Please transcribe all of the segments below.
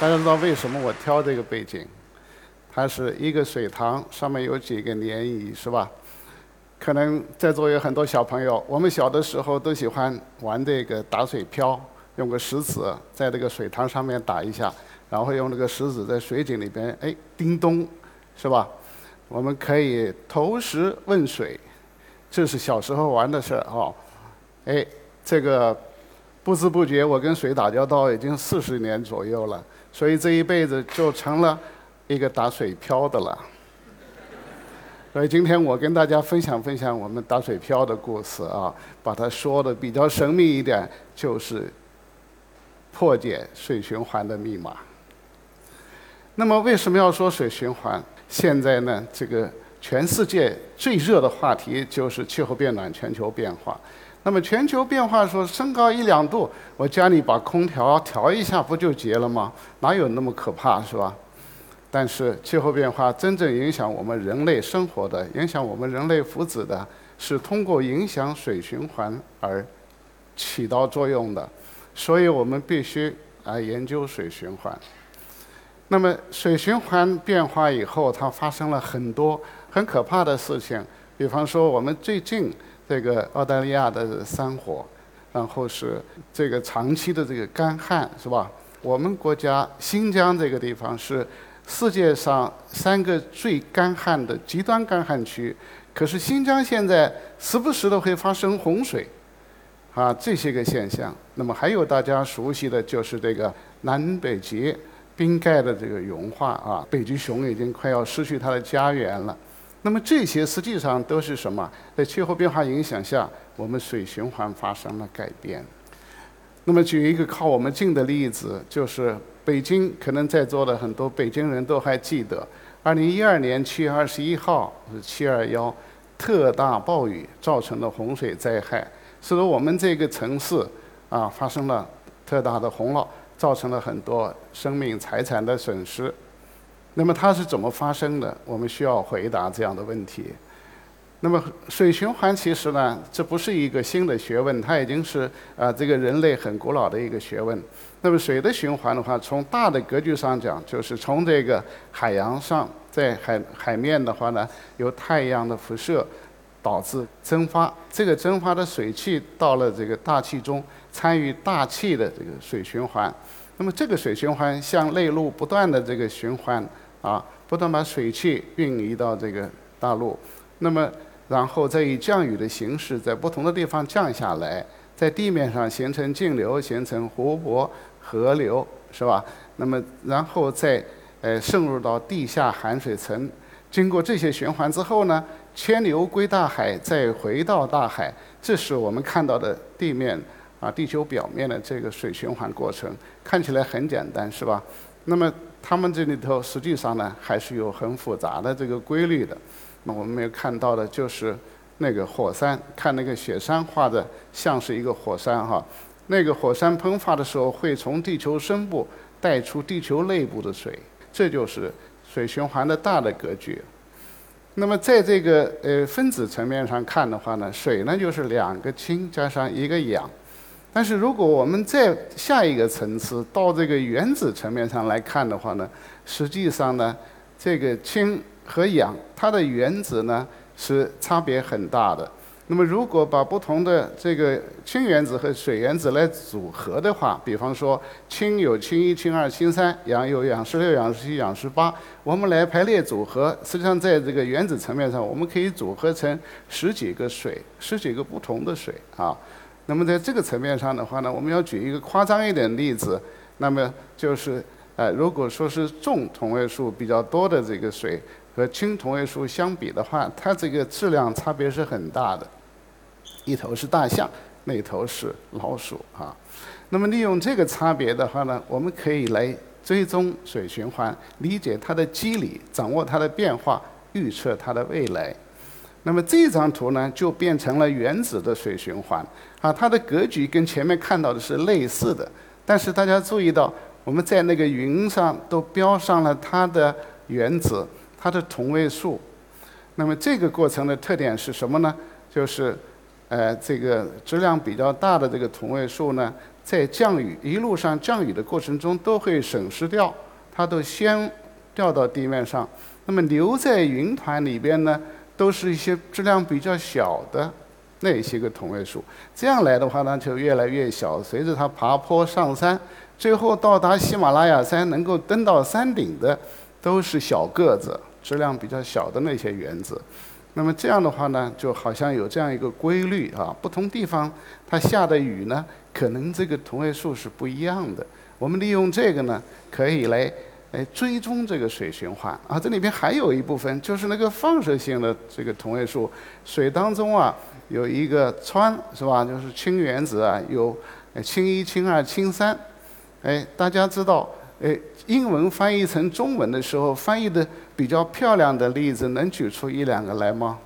大家知道为什么我挑这个背景？它是一个水塘，上面有几个涟漪，是吧？可能在座有很多小朋友，我们小的时候都喜欢玩这个打水漂，用个石子在这个水塘上面打一下，然后用这个石子在水井里边，哎，叮咚，是吧？我们可以投石问水，这是小时候玩的事儿哦。哎，这个不知不觉我跟水打交道已经四十年左右了，所以这一辈子就成了一个打水漂的了。所以今天我跟大家分享分享我们打水漂的故事啊，把它说的比较神秘一点，就是破解水循环的密码。那么为什么要说水循环？现在呢，这个全世界最热的话题就是气候变暖、全球变化。那么全球变化说升高一两度，我家里把空调调一下不就结了吗？哪有那么可怕是吧？但是气候变化真正影响我们人类生活的、影响我们人类福祉的，是通过影响水循环而起到作用的。所以我们必须来研究水循环。那么水循环变化以后，它发生了很多很可怕的事情。比方说，我们最近这个澳大利亚的山火，然后是这个长期的这个干旱，是吧？我们国家新疆这个地方是。世界上三个最干旱的极端干旱区，可是新疆现在时不时的会发生洪水，啊，这些个现象。那么还有大家熟悉的就是这个南北极冰盖的这个融化啊，北极熊已经快要失去它的家园了。那么这些实际上都是什么？在气候变化影响下，我们水循环发生了改变。那么举一个靠我们近的例子，就是北京，可能在座的很多北京人都还记得，二零一二年七月二十一号是七二幺特大暴雨造成的洪水灾害，使得我们这个城市啊发生了特大的洪涝，造成了很多生命财产的损失。那么它是怎么发生的？我们需要回答这样的问题。那么水循环其实呢，这不是一个新的学问，它已经是啊这个人类很古老的一个学问。那么水的循环的话，从大的格局上讲，就是从这个海洋上，在海海面的话呢，由太阳的辐射导致蒸发，这个蒸发的水汽到了这个大气中，参与大气的这个水循环。那么这个水循环向内陆不断的这个循环啊，不断把水汽运移到这个大陆。那么然后再以降雨的形式，在不同的地方降下来，在地面上形成径流，形成湖泊、河流，是吧？那么然后再呃渗入到地下含水层，经过这些循环之后呢，千流归大海，再回到大海。这是我们看到的地面啊，地球表面的这个水循环过程，看起来很简单，是吧？那么它们这里头实际上呢，还是有很复杂的这个规律的。那我们没有看到的就是那个火山，看那个雪山画的像是一个火山哈。那个火山喷发的时候会从地球深部带出地球内部的水，这就是水循环的大的格局。那么在这个呃分子层面上看的话呢，水呢就是两个氢加上一个氧。但是如果我们再下一个层次到这个原子层面上来看的话呢，实际上呢这个氢。和氧，它的原子呢是差别很大的。那么，如果把不同的这个氢原子和水原子来组合的话，比方说氢有氢一、氢二、氢三，氧有氧十六、氧十七、氧十八，我们来排列组合，实际上在这个原子层面上，我们可以组合成十几个水，十几个不同的水啊。那么在这个层面上的话呢，我们要举一个夸张一点的例子，那么就是，呃，如果说是重同位素比较多的这个水。和轻同位素相比的话，它这个质量差别是很大的。一头是大象，那头是老鼠啊。那么利用这个差别的话呢，我们可以来追踪水循环，理解它的机理，掌握它的变化，预测它的未来。那么这张图呢，就变成了原子的水循环啊。它的格局跟前面看到的是类似的，但是大家注意到，我们在那个云上都标上了它的原子。它的同位素，那么这个过程的特点是什么呢？就是呃，这个质量比较大的这个同位素呢，在降雨一路上降雨的过程中都会损失掉，它都先掉到地面上。那么留在云团里边呢，都是一些质量比较小的那些个同位素。这样来的话呢，就越来越小。随着它爬坡上山，最后到达喜马拉雅山，能够登到山顶的，都是小个子、质量比较小的那些原子。那么这样的话呢，就好像有这样一个规律啊，不同地方它下的雨呢，可能这个同位素是不一样的。我们利用这个呢，可以来哎追踪这个水循环啊。这里边还有一部分就是那个放射性的这个同位素，水当中啊有一个氚是吧？就是氢原子啊，有氢一、氢二、氢三。哎，大家知道，哎，英文翻译成中文的时候翻译的。比较漂亮的例子，能举出一两个来吗？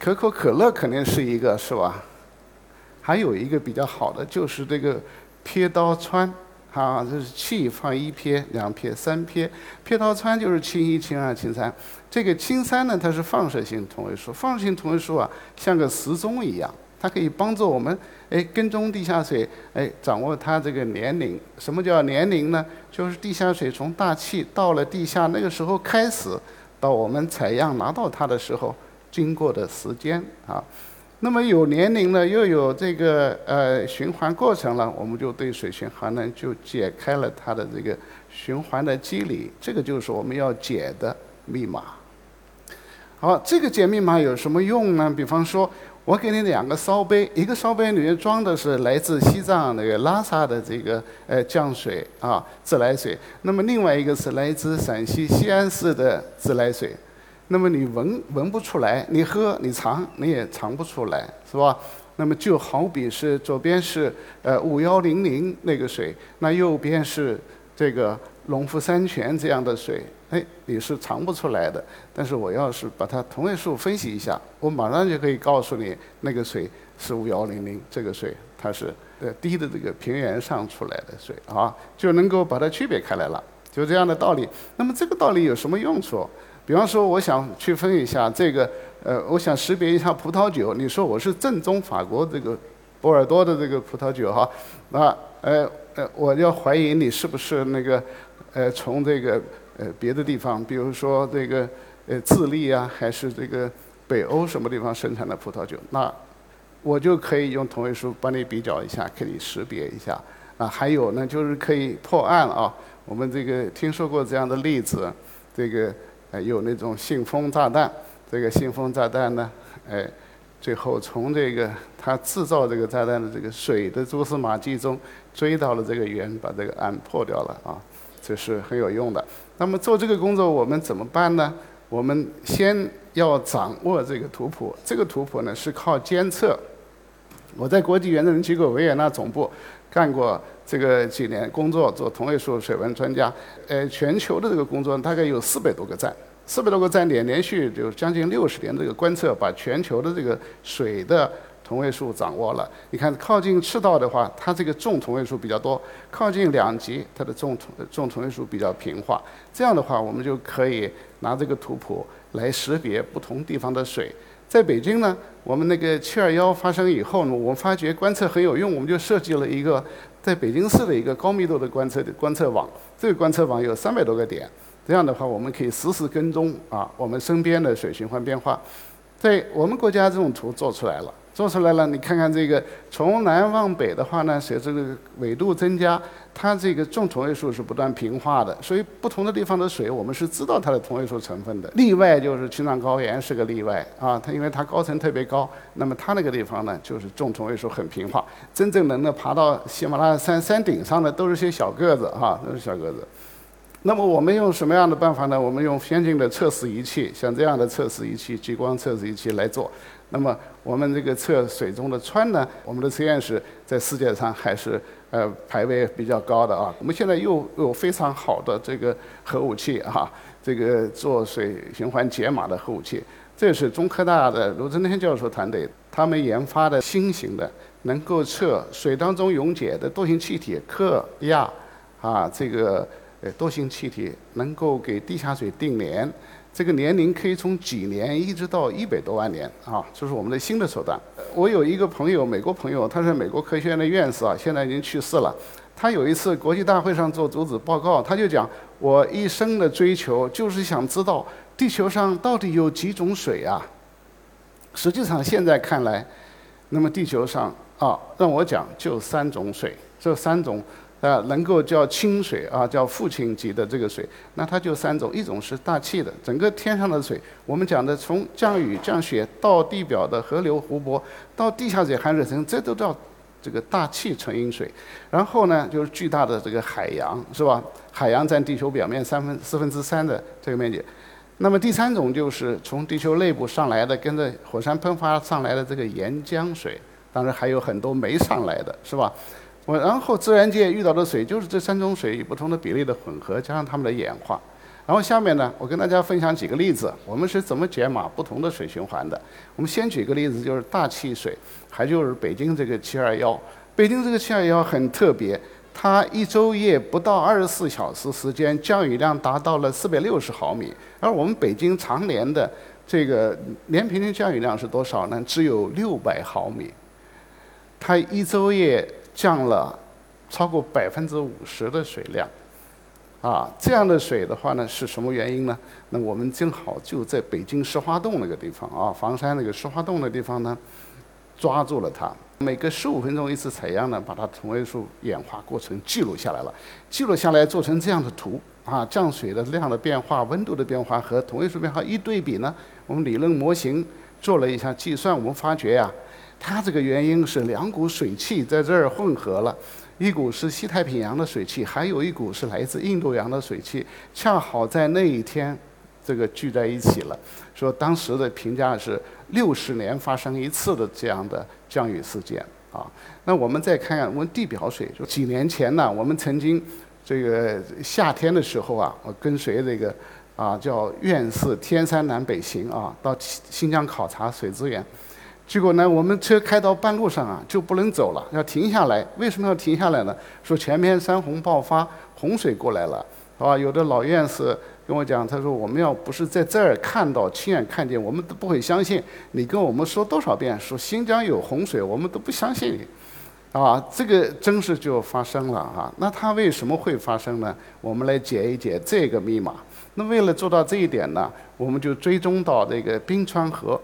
可口可乐肯定是一个，是吧？还有一个比较好的，就是这个撇刀氚，啊，这是气放一撇、两撇、三撇，撇刀氚就是氢一、氢二、氢三。这个氢三呢，它是放射性同位素，放射性同位素啊，像个时钟一样。它可以帮助我们，哎，跟踪地下水，哎，掌握它这个年龄。什么叫年龄呢？就是地下水从大气到了地下那个时候开始，到我们采样拿到它的时候经过的时间啊。那么有年龄了，又有这个呃循环过程了，我们就对水循环呢就解开了它的这个循环的机理。这个就是我们要解的密码。好，这个解密码有什么用呢？比方说。我给你两个烧杯，一个烧杯里面装的是来自西藏那个拉萨的这个呃降水啊自来水，那么另外一个是来自陕西西安市的自来水，那么你闻闻不出来，你喝你尝你也尝不出来，是吧？那么就好比是左边是呃五幺零零那个水，那右边是这个农夫山泉这样的水。哎，你是尝不出来的。但是我要是把它同位素分析一下，我马上就可以告诉你，那个水是五幺零零，这个水它是呃低的这个平原上出来的水啊，就能够把它区别开来了。就这样的道理。那么这个道理有什么用处？比方说，我想区分一下这个，呃，我想识别一下葡萄酒。你说我是正宗法国这个波尔多的这个葡萄酒哈，那呃呃，我要怀疑你是不是那个呃从这个。呃，别的地方，比如说这个呃智利啊，还是这个北欧什么地方生产的葡萄酒，那我就可以用同位素帮你比较一下，给你识别一下。啊，还有呢，就是可以破案啊。我们这个听说过这样的例子，这个呃有那种信封炸弹，这个信封炸弹呢，哎，最后从这个他制造这个炸弹的这个水的蛛丝马迹中追到了这个源，把这个案破掉了啊。这是很有用的。那么做这个工作，我们怎么办呢？我们先要掌握这个图谱。这个图谱呢是靠监测。我在国际原子能机构维也纳总部干过这个几年工作，做同位素水文专家。呃，全球的这个工作大概有四百多个站，四百多个站点连续就将近六十年这个观测，把全球的这个水的。同位素掌握了，你看靠近赤道的话，它这个重同位素比较多；靠近两极，它的重同重同位素比较平滑。这样的话，我们就可以拿这个图谱来识别不同地方的水。在北京呢，我们那个七二幺发生以后呢，我们发觉观测很有用，我们就设计了一个在北京市的一个高密度的观测的观测网。这个观测网有三百多个点，这样的话，我们可以实时跟踪啊我们身边的水循环变化。在我们国家，这种图做出来了。做出来了，你看看这个，从南往北的话呢，随着这个纬度增加，它这个重同位素是不断平化的，所以不同的地方的水，我们是知道它的同位素成分的。例外就是青藏高原是个例外啊，它因为它高层特别高，那么它那个地方呢，就是重同位素很平化。真正能够爬到喜马拉雅山山顶上的，都是些小个子哈，都是小个子。那么我们用什么样的办法呢？我们用先进的测试仪器，像这样的测试仪器，激光测试仪器来做。那么我们这个测水中的氚呢，我们的实验室在世界上还是呃排位比较高的啊。我们现在又有非常好的这个核武器啊，这个做水循环解码的核武器。这是中科大的卢增天教授团队他们研发的新型的，能够测水当中溶解的惰性气体氪、氩啊，这个呃惰性气体能够给地下水定联。这个年龄可以从几年一直到一百多万年啊，这是我们的新的手段。我有一个朋友，美国朋友，他是美国科学院的院士啊，现在已经去世了。他有一次国际大会上做主旨报告，他就讲：我一生的追求就是想知道地球上到底有几种水啊。实际上现在看来，那么地球上啊，让我讲就三种水，这三种。啊，能够叫清水啊，叫父亲级的这个水，那它就三种，一种是大气的，整个天上的水，我们讲的从降雨降雪到地表的河流湖泊，到地下水含水层，这都叫这个大气成因水。然后呢，就是巨大的这个海洋，是吧？海洋占地球表面三分四分之三的这个面积。那么第三种就是从地球内部上来的，跟着火山喷发上来的这个岩浆水，当然还有很多没上来的，是吧？我然后自然界遇到的水就是这三种水以不同的比例的混合，加上它们的演化。然后下面呢，我跟大家分享几个例子，我们是怎么解码不同的水循环的。我们先举个例子，就是大气水，还就是北京这个七二幺。北京这个七二幺很特别，它一昼夜不到二十四小时时间，降雨量达到了四百六十毫米。而我们北京常年的这个年平均降雨量是多少呢？只有六百毫米。它一昼夜。降了超过百分之五十的水量，啊，这样的水的话呢，是什么原因呢？那我们正好就在北京石花洞那个地方啊，房山那个石花洞的地方呢，抓住了它。每隔十五分钟一次采样呢，把它同位素演化过程记录下来了。记录下来做成这样的图啊，降水的量的变化、温度的变化和同位素变化一对比呢，我们理论模型做了一下计算，我们发觉呀。它这个原因是两股水汽在这儿混合了，一股是西太平洋的水汽，还有一股是来自印度洋的水汽，恰好在那一天，这个聚在一起了。说当时的评价是六十年发生一次的这样的降雨事件啊。那我们再看看我们地表水，就几年前呢，我们曾经这个夏天的时候啊，我跟随这个啊叫院士天山南北行啊，到新疆考察水资源。结果呢，我们车开到半路上啊，就不能走了，要停下来。为什么要停下来呢？说前面山洪爆发，洪水过来了，是吧？有的老院士跟我讲，他说我们要不是在这儿看到、亲眼看见，我们都不会相信。你跟我们说多少遍，说新疆有洪水，我们都不相信你，啊，这个真是就发生了啊。那它为什么会发生呢？我们来解一解这个密码。那为了做到这一点呢，我们就追踪到这个冰川河。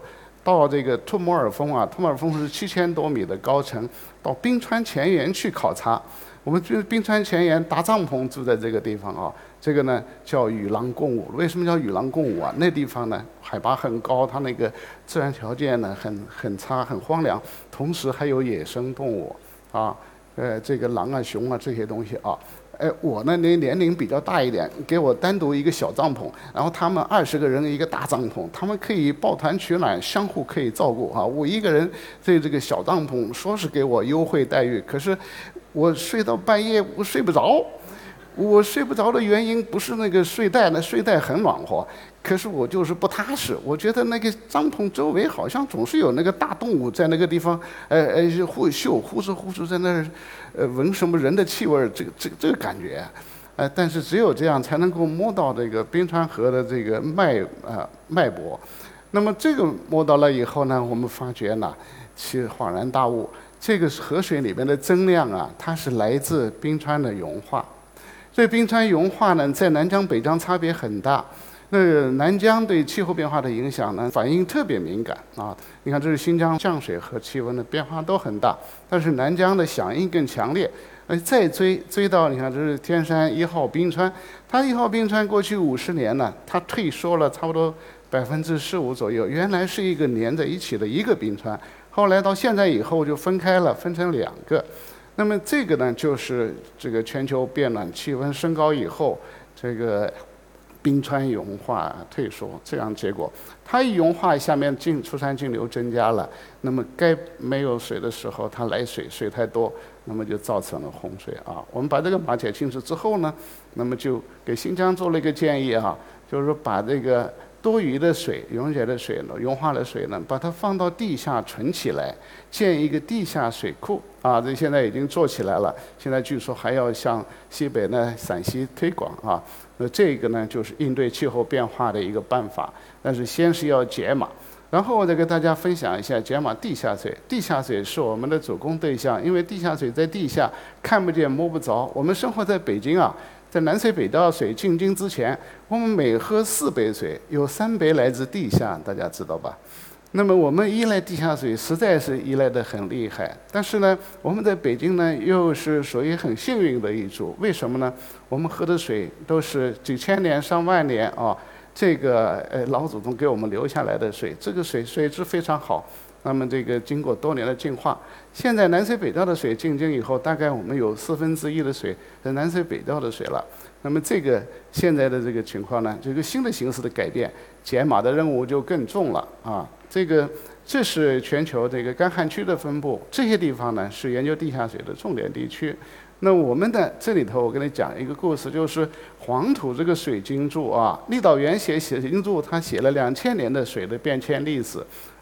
到这个托摩尔峰啊，托摩尔峰是七千多米的高层，到冰川前沿去考察。我们就是冰川前沿搭帐篷住在这个地方啊，这个呢叫与狼共舞。为什么叫与狼共舞啊？那地方呢海拔很高，它那个自然条件呢很很差，很荒凉，同时还有野生动物啊，呃，这个狼啊、熊啊这些东西啊。哎，我呢年年龄比较大一点，给我单独一个小帐篷，然后他们二十个人一个大帐篷，他们可以抱团取暖，相互可以照顾啊。我一个人对这个小帐篷，说是给我优惠待遇，可是我睡到半夜我睡不着。我睡不着的原因不是那个睡袋，那睡袋很暖和，可是我就是不踏实。我觉得那个帐篷周围好像总是有那个大动物在那个地方，呃呃，呼嗅呼哧呼哧在那儿，呃，闻什么人的气味儿，这个这个这个感觉，呃，但是只有这样才能够摸到这个冰川河的这个脉啊脉搏。那么这个摸到了以后呢，我们发觉呢，其实恍然大悟，这个河水里面的增量啊，它是来自冰川的融化。对冰川融化呢，在南疆、北疆差别很大。那南疆对气候变化的影响呢，反应特别敏感啊。你看，这是新疆降水和气温的变化都很大，但是南疆的响应更强烈。呃，再追追到，你看，这是天山一号冰川，它一号冰川过去五十年呢，它退缩了差不多百分之十五左右。原来是一个连在一起的一个冰川，后来到现在以后就分开了，分成两个。那么这个呢，就是这个全球变暖、气温升高以后，这个冰川融化退缩这样结果。它一融化，下面进出山径流增加了，那么该没有水的时候，它来水水太多，那么就造成了洪水啊。我们把这个解清楚之后呢，那么就给新疆做了一个建议啊，就是说把这个多余的水、溶解的水呢、融化的水呢，把它放到地下存起来，建一个地下水库啊。这现在已经做起来了，现在据说还要向西北呢陕西推广啊。那这个呢，就是应对气候变化的一个办法。但是先是要解码，然后我再给大家分享一下解码地下水。地下水是我们的主攻对象，因为地下水在地下看不见摸不着。我们生活在北京啊。在南水北调水进京之前，我们每喝四杯水，有三杯来自地下，大家知道吧？那么我们依赖地下水，实在是依赖的很厉害。但是呢，我们在北京呢，又是属于很幸运的一组。为什么呢？我们喝的水都是几千年、上万年啊，这个呃老祖宗给我们留下来的水，这个水水质非常好。那么这个经过多年的净化，现在南水北调的水进京以后，大概我们有四分之一的水是南水北调的水了。那么这个现在的这个情况呢，这个新的形势的改变，解码的任务就更重了啊。这个这是全球这个干旱区的分布，这些地方呢是研究地下水的重点地区。那我们的这里头，我跟你讲一个故事，就是黄土这个水晶柱啊，立导元写水晶柱，他写了两千年的水的变迁历史。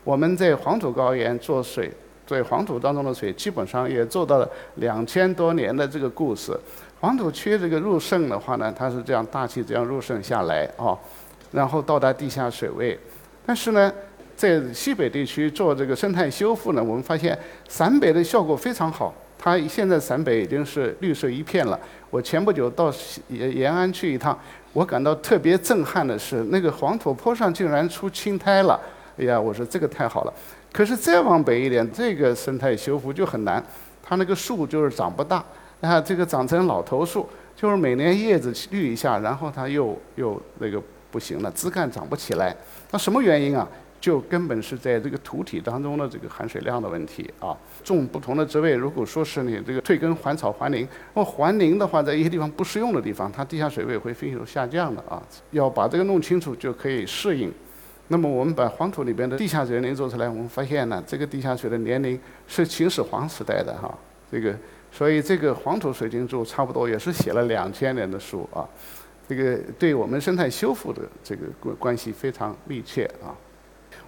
我们在黄土高原做水，在黄土当中的水，基本上也做到了两千多年的这个故事。黄土区这个入渗的话呢，它是这样大气这样入渗下来啊，然后到达地下水位。但是呢，在西北地区做这个生态修复呢，我们发现陕北的效果非常好。它现在陕北已经是绿色一片了。我前不久到延延安去一趟，我感到特别震撼的是，那个黄土坡上竟然出青苔了。哎呀，我说这个太好了，可是再往北一点，这个生态修复就很难。它那个树就是长不大，啊，这个长成老头树，就是每年叶子绿一下，然后它又又那个不行了，枝干长不起来。那什么原因啊？就根本是在这个土体当中的这个含水量的问题啊。种不同的植被，如果说是你这个退耕还草还林，那么还林的话，在一些地方不适用的地方，它地下水位会迅速下降的啊。要把这个弄清楚，就可以适应。那么我们把黄土里边的地下水年龄做出来，我们发现呢，这个地下水的年龄是秦始皇时代的哈，这个，所以这个黄土水晶柱差不多也是写了两千年的书啊，这个对我们生态修复的这个关关系非常密切啊。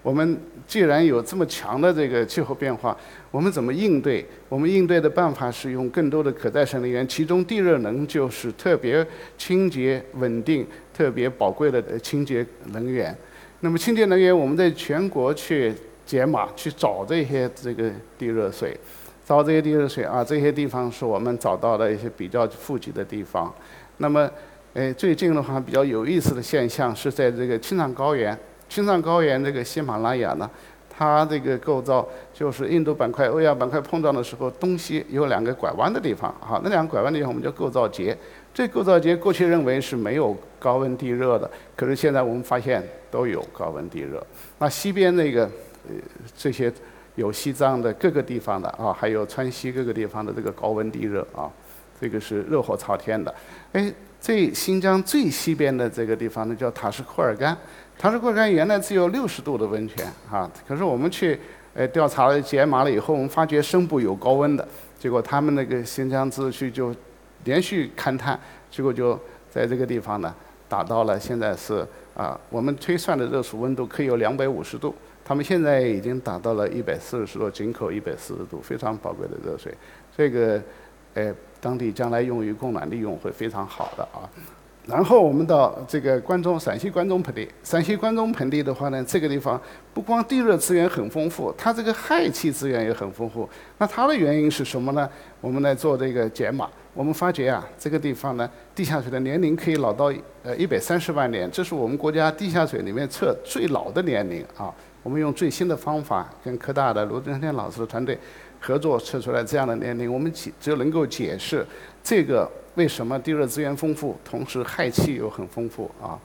我们既然有这么强的这个气候变化，我们怎么应对？我们应对的办法是用更多的可再生能源，其中地热能就是特别清洁、稳定、特别宝贵的清洁能源。那么清洁能源，我们在全国去解码去找这些这个地热水，找这些地热水啊，这些地方是我们找到的一些比较富集的地方。那么，诶，最近的话比较有意思的现象是在这个青藏高原，青藏高原这个喜马拉雅呢，它这个构造就是印度板块、欧亚板块碰撞的时候，东西有两个拐弯的地方，哈，那两个拐弯的地方我们叫构造节。这构造节过去认为是没有高温地热的，可是现在我们发现都有高温地热。那西边那个呃这些有西藏的各个地方的啊，还有川西各个地方的这个高温地热啊，这个是热火朝天的。哎，这新疆最西边的这个地方呢叫塔什库尔干，塔什库尔干原来只有六十度的温泉啊，可是我们去呃调查了解码了以后，我们发觉深部有高温的，结果他们那个新疆自治区就。连续勘探，结果就在这个地方呢，达到了现在是啊，我们推算的热水温度可以有两百五十度，他们现在已经达到了一百四十度，井口一百四十度，非常宝贵的热水，这个，呃，当地将来用于供暖利用会非常好的啊。然后我们到这个关中，陕西关中盆地。陕西关中盆地的话呢，这个地方不光地热资源很丰富，它这个氦气资源也很丰富。那它的原因是什么呢？我们来做这个解码，我们发觉啊，这个地方呢，地下水的年龄可以老到呃一百三十万年，这是我们国家地下水里面测最老的年龄啊。我们用最新的方法，跟科大的卢正天老师的团队合作测出来这样的年龄，我们解就能够解释这个。为什么地热资源丰富，同时氦气又很丰富啊？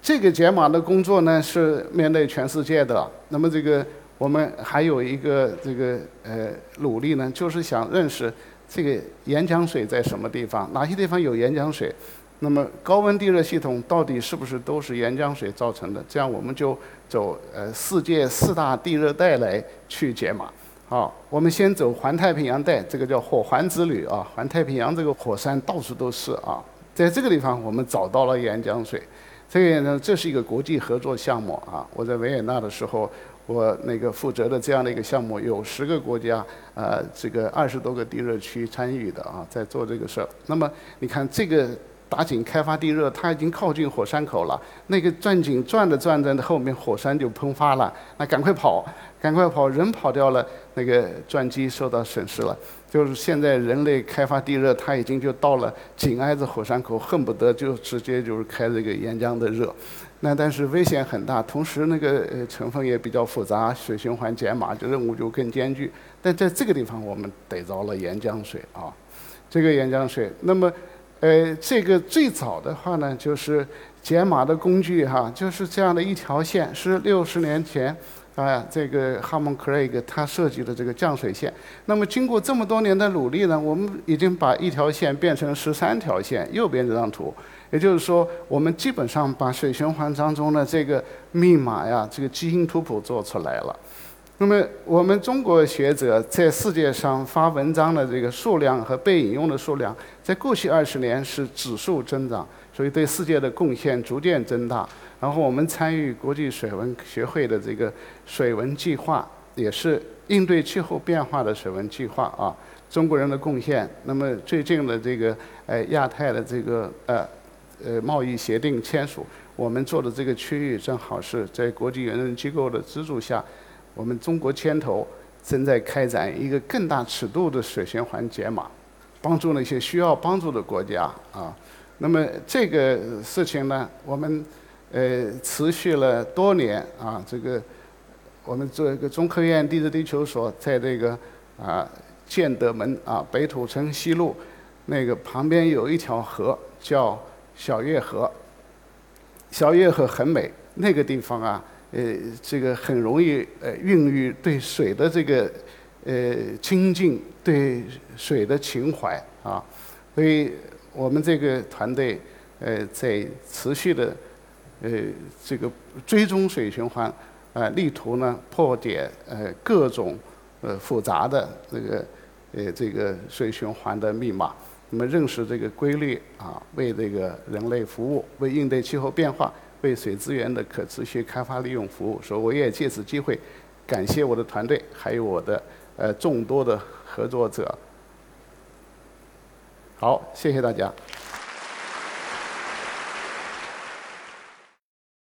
这个解码的工作呢，是面对全世界的。那么这个我们还有一个这个呃努力呢，就是想认识这个岩浆水在什么地方，哪些地方有岩浆水？那么高温地热系统到底是不是都是岩浆水造成的？这样我们就走呃世界四大地热带来去解码。好，我们先走环太平洋带，这个叫火环之旅啊。环太平洋这个火山到处都是啊，在这个地方我们找到了岩浆水。这个呢，这是一个国际合作项目啊。我在维也纳的时候，我那个负责的这样的一个项目，有十个国家，呃，这个二十多个地热区参与的啊，在做这个事儿。那么你看这个。打井开发地热，它已经靠近火山口了。那个钻井转着转着，后面火山就喷发了。那赶快跑，赶快跑！人跑掉了，那个钻机受到损失了。就是现在人类开发地热，它已经就到了紧挨着火山口，恨不得就直接就是开这个岩浆的热。那但是危险很大，同时那个呃成分也比较复杂，水循环减码就任务就更艰巨。但在这个地方，我们逮着了岩浆水啊，这个岩浆水，那么。呃，这个最早的话呢，就是减码的工具哈，就是这样的一条线，是六十年前啊，这个哈蒙·克雷格他设计的这个降水线。那么经过这么多年的努力呢，我们已经把一条线变成十三条线。右边这张图，也就是说，我们基本上把水循环当中的这个密码呀，这个基因图谱做出来了。那么，我们中国学者在世界上发文章的这个数量和被引用的数量，在过去二十年是指数增长，所以对世界的贡献逐渐增大。然后，我们参与国际水文学会的这个水文计划，也是应对气候变化的水文计划啊。中国人的贡献。那么，最近的这个呃亚太的这个呃呃贸易协定签署，我们做的这个区域正好是在国际原人机构的资助下。我们中国牵头正在开展一个更大尺度的水循环解码，帮助那些需要帮助的国家啊。那么这个事情呢，我们呃持续了多年啊。这个我们做一个中科院地质地球所在这个啊建德门啊北土城西路那个旁边有一条河叫小月河，小月河很美，那个地方啊。呃，这个很容易呃孕育对水的这个呃亲近，对水的情怀啊，所以我们这个团队呃在持续的呃这个追踪水循环啊，力图呢破解呃各种呃复杂的这个呃这个水循环的密码，那么认识这个规律啊，为这个人类服务，为应对气候变化。为水资源的可持续开发利用服务，所以我也借此机会感谢我的团队，还有我的呃众多的合作者。好，谢谢大家。